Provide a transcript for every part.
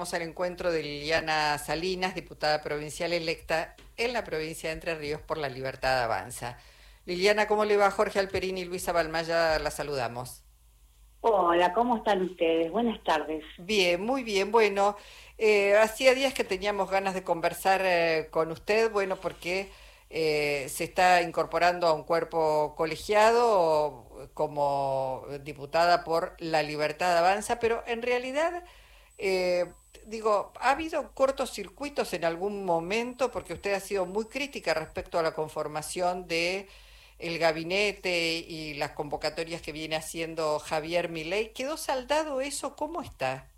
Vamos al encuentro de Liliana Salinas, diputada provincial electa en la provincia de Entre Ríos por la Libertad Avanza. Liliana, ¿cómo le va? Jorge Alperín y Luisa Balmaya, la saludamos. Hola, ¿cómo están ustedes? Buenas tardes. Bien, muy bien. Bueno, eh, hacía días que teníamos ganas de conversar eh, con usted, bueno, porque eh, se está incorporando a un cuerpo colegiado como diputada por la Libertad Avanza, pero en realidad digo, ¿ha habido cortocircuitos en algún momento? Porque usted ha sido muy crítica respecto a la conformación de el gabinete y las convocatorias que viene haciendo Javier Milei. ¿Quedó saldado eso? ¿Cómo está?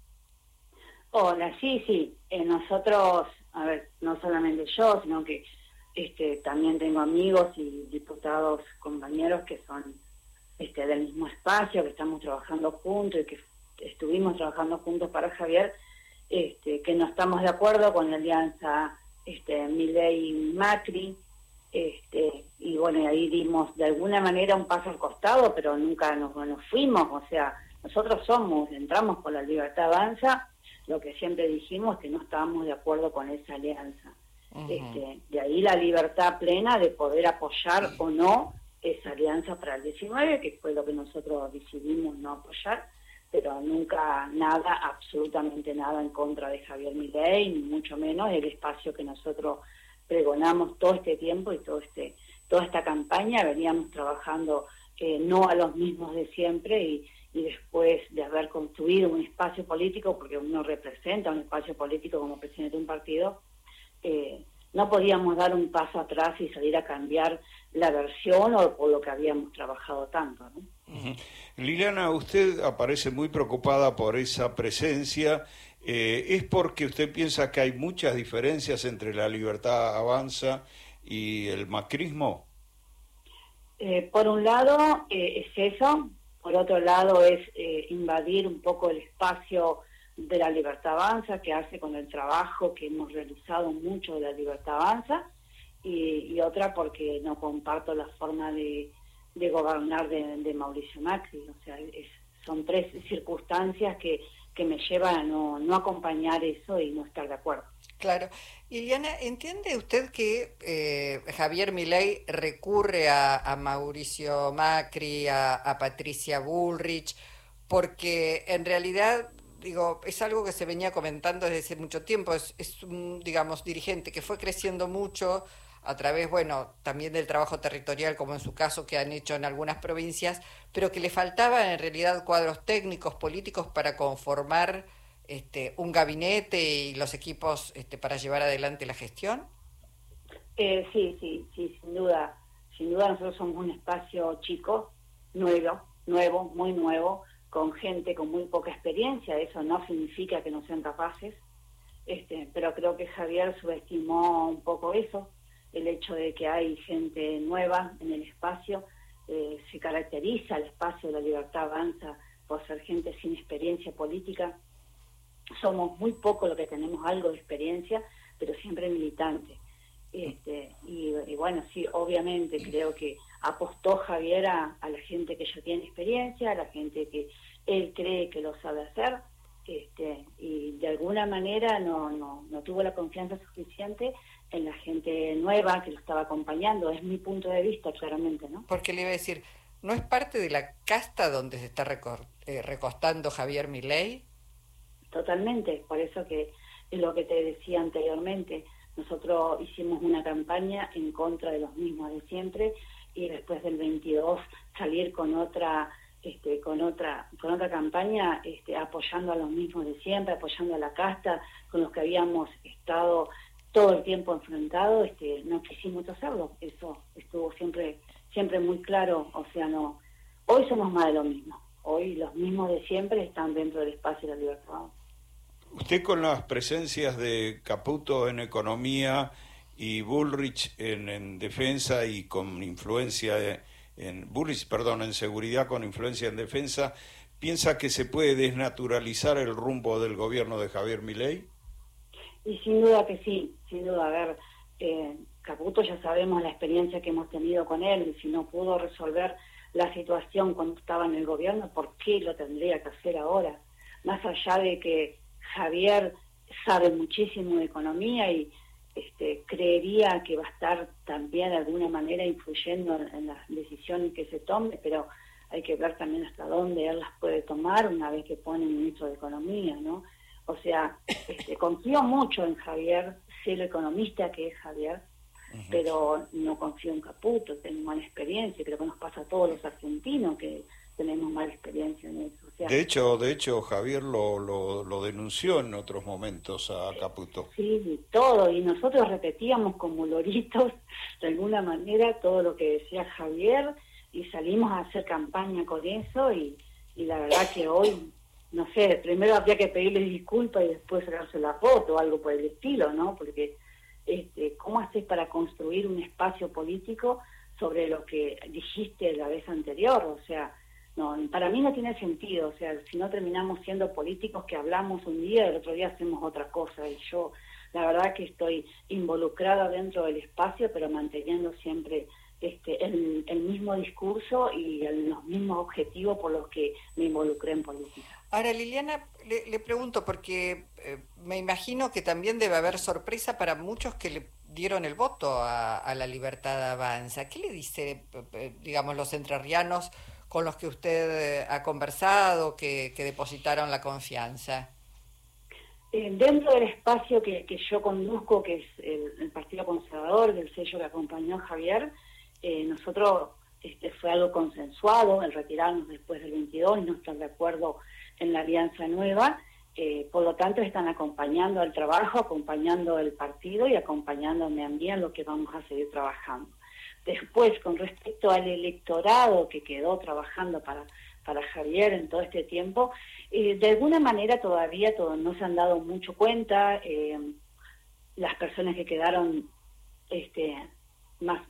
Hola, sí, sí. Eh, nosotros, a ver, no solamente yo, sino que este, también tengo amigos y diputados, compañeros que son este, del mismo espacio, que estamos trabajando juntos y que estuvimos trabajando juntos para Javier este, que no estamos de acuerdo con la alianza este, Milei-Macri, este, y bueno, ahí dimos de alguna manera un paso al costado, pero nunca nos, fuimos, o sea, nosotros somos, entramos con la libertad avanza, lo que siempre dijimos que no estábamos de acuerdo con esa alianza. este, de ahí la libertad plena de poder apoyar o no esa alianza para el 19, que fue lo que nosotros decidimos no apoyar pero nunca nada, absolutamente nada en contra de Javier Milei, ni mucho menos el espacio que nosotros pregonamos todo este tiempo y todo este toda esta campaña veníamos trabajando eh, no a los mismos de siempre y, después de haber construido un espacio político, porque uno representa un espacio político como presidente de un partido, eh, no podíamos dar un paso atrás y salir a cambiar la versión o por lo que habíamos trabajado tanto. Liliana, usted aparece muy preocupada por esa presencia. Eh, ¿Es porque usted piensa que hay muchas diferencias entre la libertad avanza y el macrismo? Eh, por un lado eh, es eso, por otro lado es invadir un poco el espacio de la libertad avanza que hace con el trabajo que hemos realizado mucho de la libertad avanza y otra porque no comparto la forma de de gobernar de, Mauricio Macri. O sea, son tres circunstancias que, que me llevan a no, no acompañar eso y no estar de acuerdo. Claro. Iliana, ¿entiende usted que eh, Javier Milei recurre a, Mauricio Macri, a, Patricia Bullrich, porque en realidad, digo, es algo que se venía comentando desde hace mucho tiempo, es, es un, digamos, dirigente que fue creciendo mucho, a través, bueno, también del trabajo territorial, como en su caso que han hecho en algunas provincias, pero que le faltaban en realidad cuadros técnicos, políticos para conformar este, un gabinete y los equipos este, para llevar adelante la gestión? Eh, sí, sí, sí, sin duda. Sin duda nosotros somos un espacio chico, nuevo, nuevo, muy nuevo, con gente con muy poca experiencia. Eso no significa que no sean capaces, este, pero creo que Javier subestimó un poco eso el hecho de que hay gente nueva en el espacio, eh, se caracteriza el espacio de la libertad avanza por ser gente sin experiencia política. Somos muy pocos los que tenemos algo de experiencia, pero siempre militantes. Este, y, bueno, sí, obviamente creo que apostó Javier a, la gente que ya tiene experiencia, a la gente que él cree que lo sabe hacer, este, y de alguna manera no, no, no tuvo la confianza suficiente en la gente nueva que lo estaba acompañando. Es mi punto de vista, claramente, ¿no? Porque le iba a decir, ¿no es parte de la casta donde se está eh, recostando Javier Milei? Totalmente, por eso que es lo que te decía anteriormente. Nosotros hicimos una campaña en contra de los mismos de siempre y después del 22 salir con otra este, con otra con otra campaña este, apoyando a los mismos de siempre, apoyando a la casta con los que habíamos estado todo el tiempo enfrentado, este, no quisimos hacerlo. Eso estuvo siempre, siempre muy claro. O sea, no. Hoy somos más de lo mismo. Hoy los mismos de siempre están dentro del espacio de la libertad. Usted con las presencias de Caputo en economía y Bullrich en, defensa y con influencia en Bullrich, perdón, en seguridad con influencia en defensa, ¿piensa que se puede desnaturalizar el rumbo del gobierno de Javier Milei? Y sin duda que sí, sin duda. A ver, eh, Caputo ya sabemos la experiencia que hemos tenido con él y si no pudo resolver la situación cuando estaba en el gobierno, ¿por qué lo tendría que hacer ahora? Más allá de que Javier sabe muchísimo de economía y este, creería que va a estar también de alguna manera influyendo en, las decisiones que se tomen, pero hay que ver también hasta dónde él las puede tomar una vez que pone ministro de Economía, ¿no? O sea, este, confío mucho en Javier, sé lo economista que es Javier, pero no confío en Caputo, tengo mala experiencia, creo que nos pasa a todos los argentinos que tenemos mala experiencia en eso. de hecho, de hecho Javier lo, lo, denunció en otros momentos a Caputo. Sí, todo, y nosotros repetíamos como loritos, de alguna manera, todo lo que decía Javier, y salimos a hacer campaña con eso, y, y la verdad que hoy, no sé, primero habría que pedirle disculpas y después sacarse la foto o algo por el estilo, ¿no? Porque este, ¿cómo haces para construir un espacio político sobre lo que dijiste la vez anterior? O sea, no, para mí no tiene sentido, o sea, si no terminamos siendo políticos que hablamos un día y el otro día hacemos otra cosa. Y yo, la verdad que estoy involucrada dentro del espacio, pero manteniendo siempre este, el, el mismo discurso y los mismos objetivos por los que me involucré en política. Ahora, Liliana, le, pregunto, porque eh, me imagino que también debe haber sorpresa para muchos que le dieron el voto a, la libertad avanza. ¿Qué le dice, eh, digamos, los entrerrianos con los que usted eh, ha conversado, que, depositaron la confianza? dentro del espacio que, yo conduzco, que es el, Partido Conservador, del sello que acompañó a Javier, nosotros este, fue algo consensuado el retirarnos después del 22 y no estar de acuerdo en la Alianza Nueva. Eh, por lo tanto, están acompañando al trabajo, acompañando el partido y acompañándome a mí en lo que vamos a seguir trabajando. Después, con respecto al electorado que quedó trabajando para, para Javier en todo este tiempo, eh, de alguna manera todavía no se han dado mucho cuenta. Eh, las personas que quedaron este,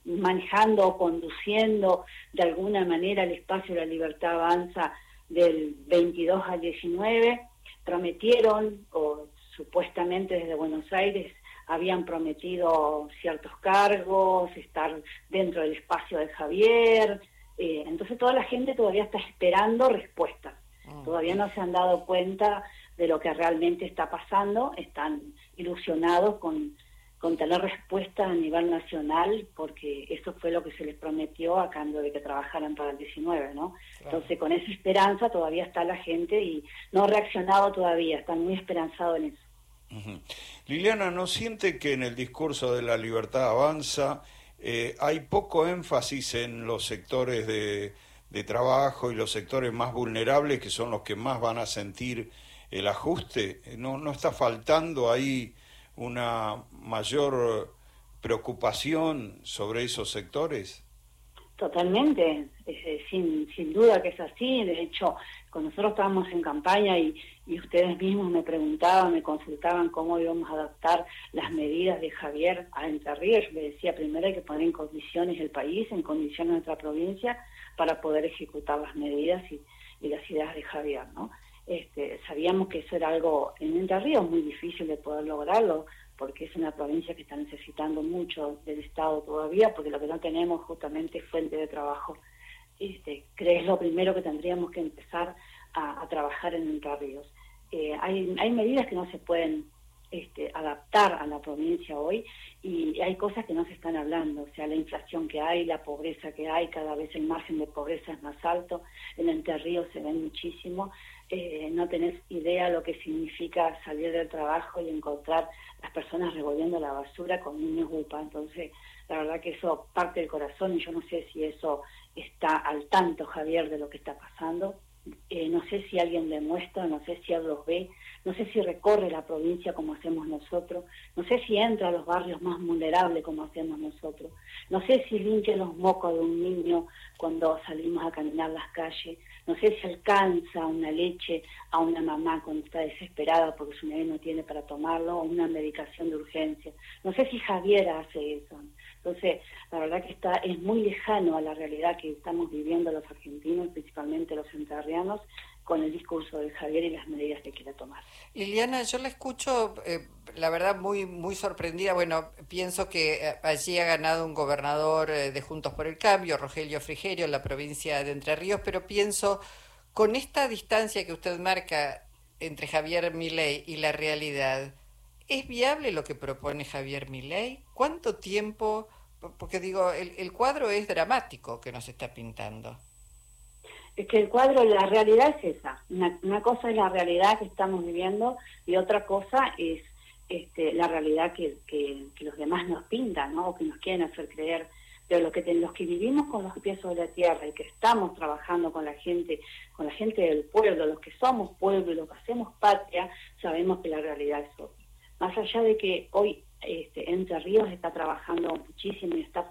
manejando o conduciendo de alguna manera el espacio de la libertad avanza del 22 al 19 prometieron, o supuestamente desde Buenos Aires habían prometido ciertos cargos, estar dentro del espacio de Javier. Eh, entonces toda la gente todavía está esperando respuestas. Ah, todavía no se han dado cuenta de lo que realmente está pasando, están ilusionados con con tener respuesta a nivel nacional, porque eso fue lo que se les prometió a cambio de que trabajaran para el 19, ¿no? Entonces, con esa esperanza todavía está la gente y no ha reaccionado todavía, están muy esperanzados en eso. Liliana, ¿no siente que en el discurso de la libertad avanza eh, hay poco énfasis en los sectores de, de trabajo y los sectores más vulnerables, que son los que más van a sentir el ajuste? ¿No, no está faltando ahí una mayor preocupación sobre esos sectores? Totalmente, sin, sin duda que es así. De hecho, cuando nosotros estábamos en campaña y, y ustedes mismos me preguntaban, me consultaban cómo íbamos a adaptar las medidas de Javier a Entre Ríos, yo le decía, primero hay que poner en condiciones el país, en condiciones nuestra provincia, para poder ejecutar las medidas y, y las ideas de Javier, ¿no? Este, sabíamos que eso era algo en Entre Ríos muy difícil de poder lograrlo, porque es una provincia que está necesitando mucho del Estado todavía, porque lo que no tenemos justamente es fuente de trabajo. Este, es lo primero que tendríamos que empezar a, trabajar en Entre Ríos. Eh, hay, hay medidas que no se pueden este, adaptar a la provincia hoy y hay cosas que no se están hablando, o sea, la inflación que hay, la pobreza que hay, cada vez el margen de pobreza es más alto, en Entre Ríos se ve muchísimo, eh, no tenés idea lo que significa salir del trabajo y encontrar las personas revolviendo la basura con niños UPA. Entonces, la verdad que eso parte del corazón y yo no sé si eso está al tanto, Javier, de lo que está pasando. Eh, no sé si alguien demuestra, no sé si los ve, no sé si recorre la provincia como hacemos nosotros, no sé si entra a los barrios más vulnerables como hacemos nosotros, no sé si limpia los mocos de un niño cuando salimos a caminar las calles, no sé si alcanza una leche a una mamá cuando está desesperada porque su bebé no tiene para tomarlo o una medicación de urgencia, no sé si Javier hace eso. Entonces, la verdad que está es muy lejano a la realidad que estamos viviendo los argentinos, principalmente los entrerrianos, con el discurso de Javier y las medidas que quiere tomar. Liliana, yo la escucho, eh, la verdad, muy, muy sorprendida. Bueno, pienso que eh, allí ha ganado un gobernador eh, de Juntos por el Cambio, Rogelio Frigerio, en la provincia de Entre Ríos, pero pienso, con esta distancia que usted marca entre Javier Milei y la realidad, ¿Es viable lo que propone Javier Milei? ¿Cuánto tiempo? Porque digo, el, cuadro es dramático que nos está pintando. Es que el cuadro, la realidad es esa. Una, cosa es la realidad que estamos viviendo y otra cosa es este, la realidad que, los demás nos pintan, ¿no? O que nos quieren hacer creer. Pero lo que los que vivimos con los pies sobre la tierra y que estamos trabajando con la gente, con la gente del pueblo, los que somos pueblo los que hacemos patria, sabemos que la realidad es otra. Más allá de que hoy este, Entre Ríos está trabajando muchísimo y está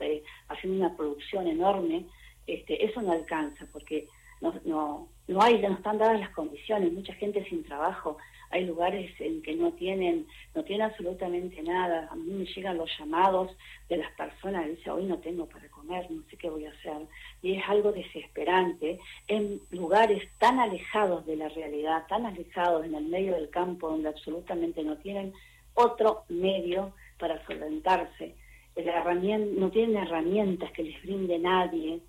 eh, haciendo una producción enorme, este, eso no alcanza porque no, no, no hay, no están dadas las condiciones, mucha gente sin trabajo, hay lugares en que no tienen, no tienen absolutamente nada, a mí me llegan los llamados de las personas, dice hoy no tengo para comer, no sé qué voy a hacer, y es algo desesperante. En lugares tan alejados de la realidad, tan alejados en el medio del campo donde absolutamente no tienen otro medio para solventarse, no tienen herramientas que les brinde nadie,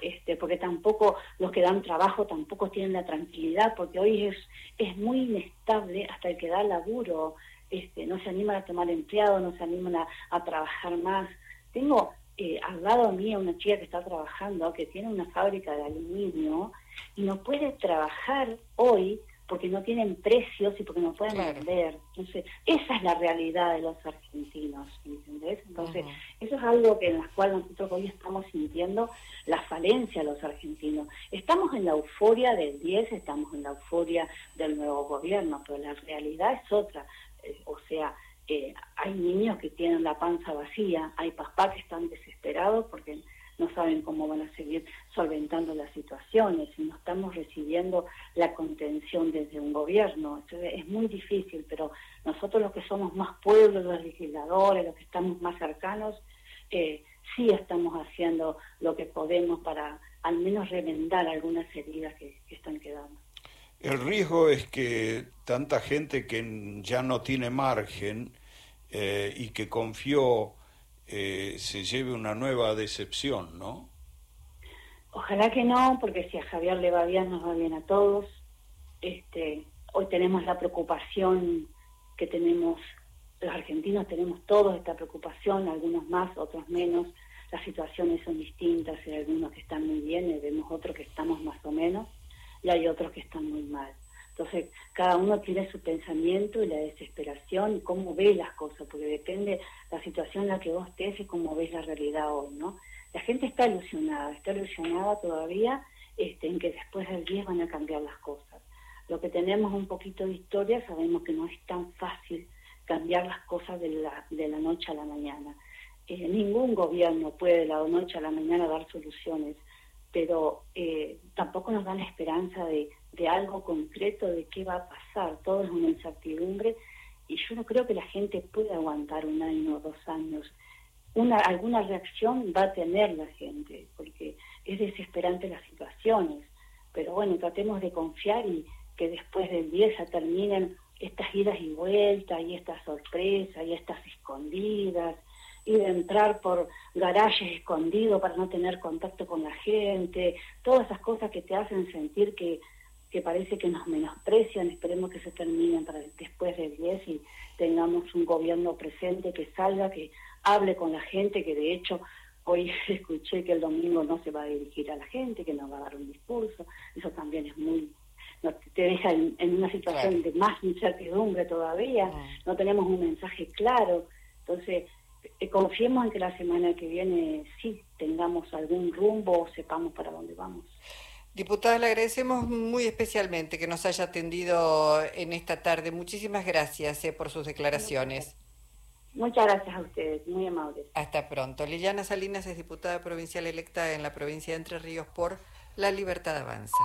este, porque tampoco los que dan trabajo tampoco tienen la tranquilidad, porque hoy es, es muy inestable hasta el que da laburo, este, no se animan a tomar empleado, no se animan a, trabajar más. Tengo eh, al lado mío una chica que está trabajando, que tiene una fábrica de aluminio y no puede trabajar hoy porque no tienen precios y porque no pueden vender. Entonces, esa es la realidad de los argentinos, ¿entendés? Entonces, eso es algo que en la cual nosotros hoy estamos sintiendo la falencia de los argentinos. Estamos en la euforia del 10, estamos en la euforia del nuevo gobierno, pero la realidad es otra. Eh, o sea, eh, hay niños que tienen la panza vacía, hay papás que están desesperados porque no saben cómo van a seguir solventando las situaciones y no estamos recibiendo la contención desde un gobierno. es muy difícil, pero nosotros los que somos más pueblos, los legisladores, los que estamos más cercanos, eh, sí estamos haciendo lo que podemos para al menos remendar algunas heridas que, están quedando. El riesgo es que tanta gente que ya no tiene margen eh, y que confió eh, se lleve una nueva decepción, ¿no? Ojalá que no, porque si a Javier le va bien, nos va bien a todos. Este, hoy tenemos la preocupación que tenemos, los argentinos tenemos todos esta preocupación, algunos más, otros menos. Las situaciones son distintas, hay algunos que están muy bien, y vemos otros que estamos más o menos, y hay otros que están muy mal. Entonces, cada uno tiene su pensamiento y la desesperación y cómo ve las cosas, porque depende la situación en la que vos estés y cómo ves la realidad hoy, ¿no? La gente está ilusionada, está ilusionada todavía este, en que después del 10 van a cambiar las cosas. Lo que tenemos un poquito de historia, sabemos que no es tan fácil cambiar las cosas de la, de la noche a la mañana. Eh, ningún gobierno puede de la noche a la mañana dar soluciones, pero eh, tampoco nos da la esperanza de de algo concreto de qué va a pasar, todo es una incertidumbre y yo no creo que la gente pueda aguantar un año o dos años. Una, alguna reacción va a tener la gente, porque es desesperante las situaciones. Pero bueno, tratemos de confiar y que después del 10 se terminen estas idas y vueltas y estas sorpresas y estas escondidas y de entrar por garajes escondidos para no tener contacto con la gente, todas esas cosas que te hacen sentir que que parece que nos menosprecian, esperemos que se terminen para después del 10 y tengamos un gobierno presente que salga, que hable con la gente, que de hecho hoy escuché que el domingo no se va a dirigir a la gente, que no va a dar un discurso, eso también es muy, te deja en, una situación de más incertidumbre todavía, ah. no tenemos un mensaje claro, entonces eh, confiemos en que la semana que viene sí tengamos algún rumbo, sepamos para dónde vamos. Diputada, le agradecemos muy especialmente que nos haya atendido en esta tarde. Muchísimas gracias eh, por sus declaraciones. Muchas gracias a ustedes, muy amables. Hasta pronto. Liliana Salinas es diputada provincial electa en la provincia de Entre Ríos por La Libertad Avanza.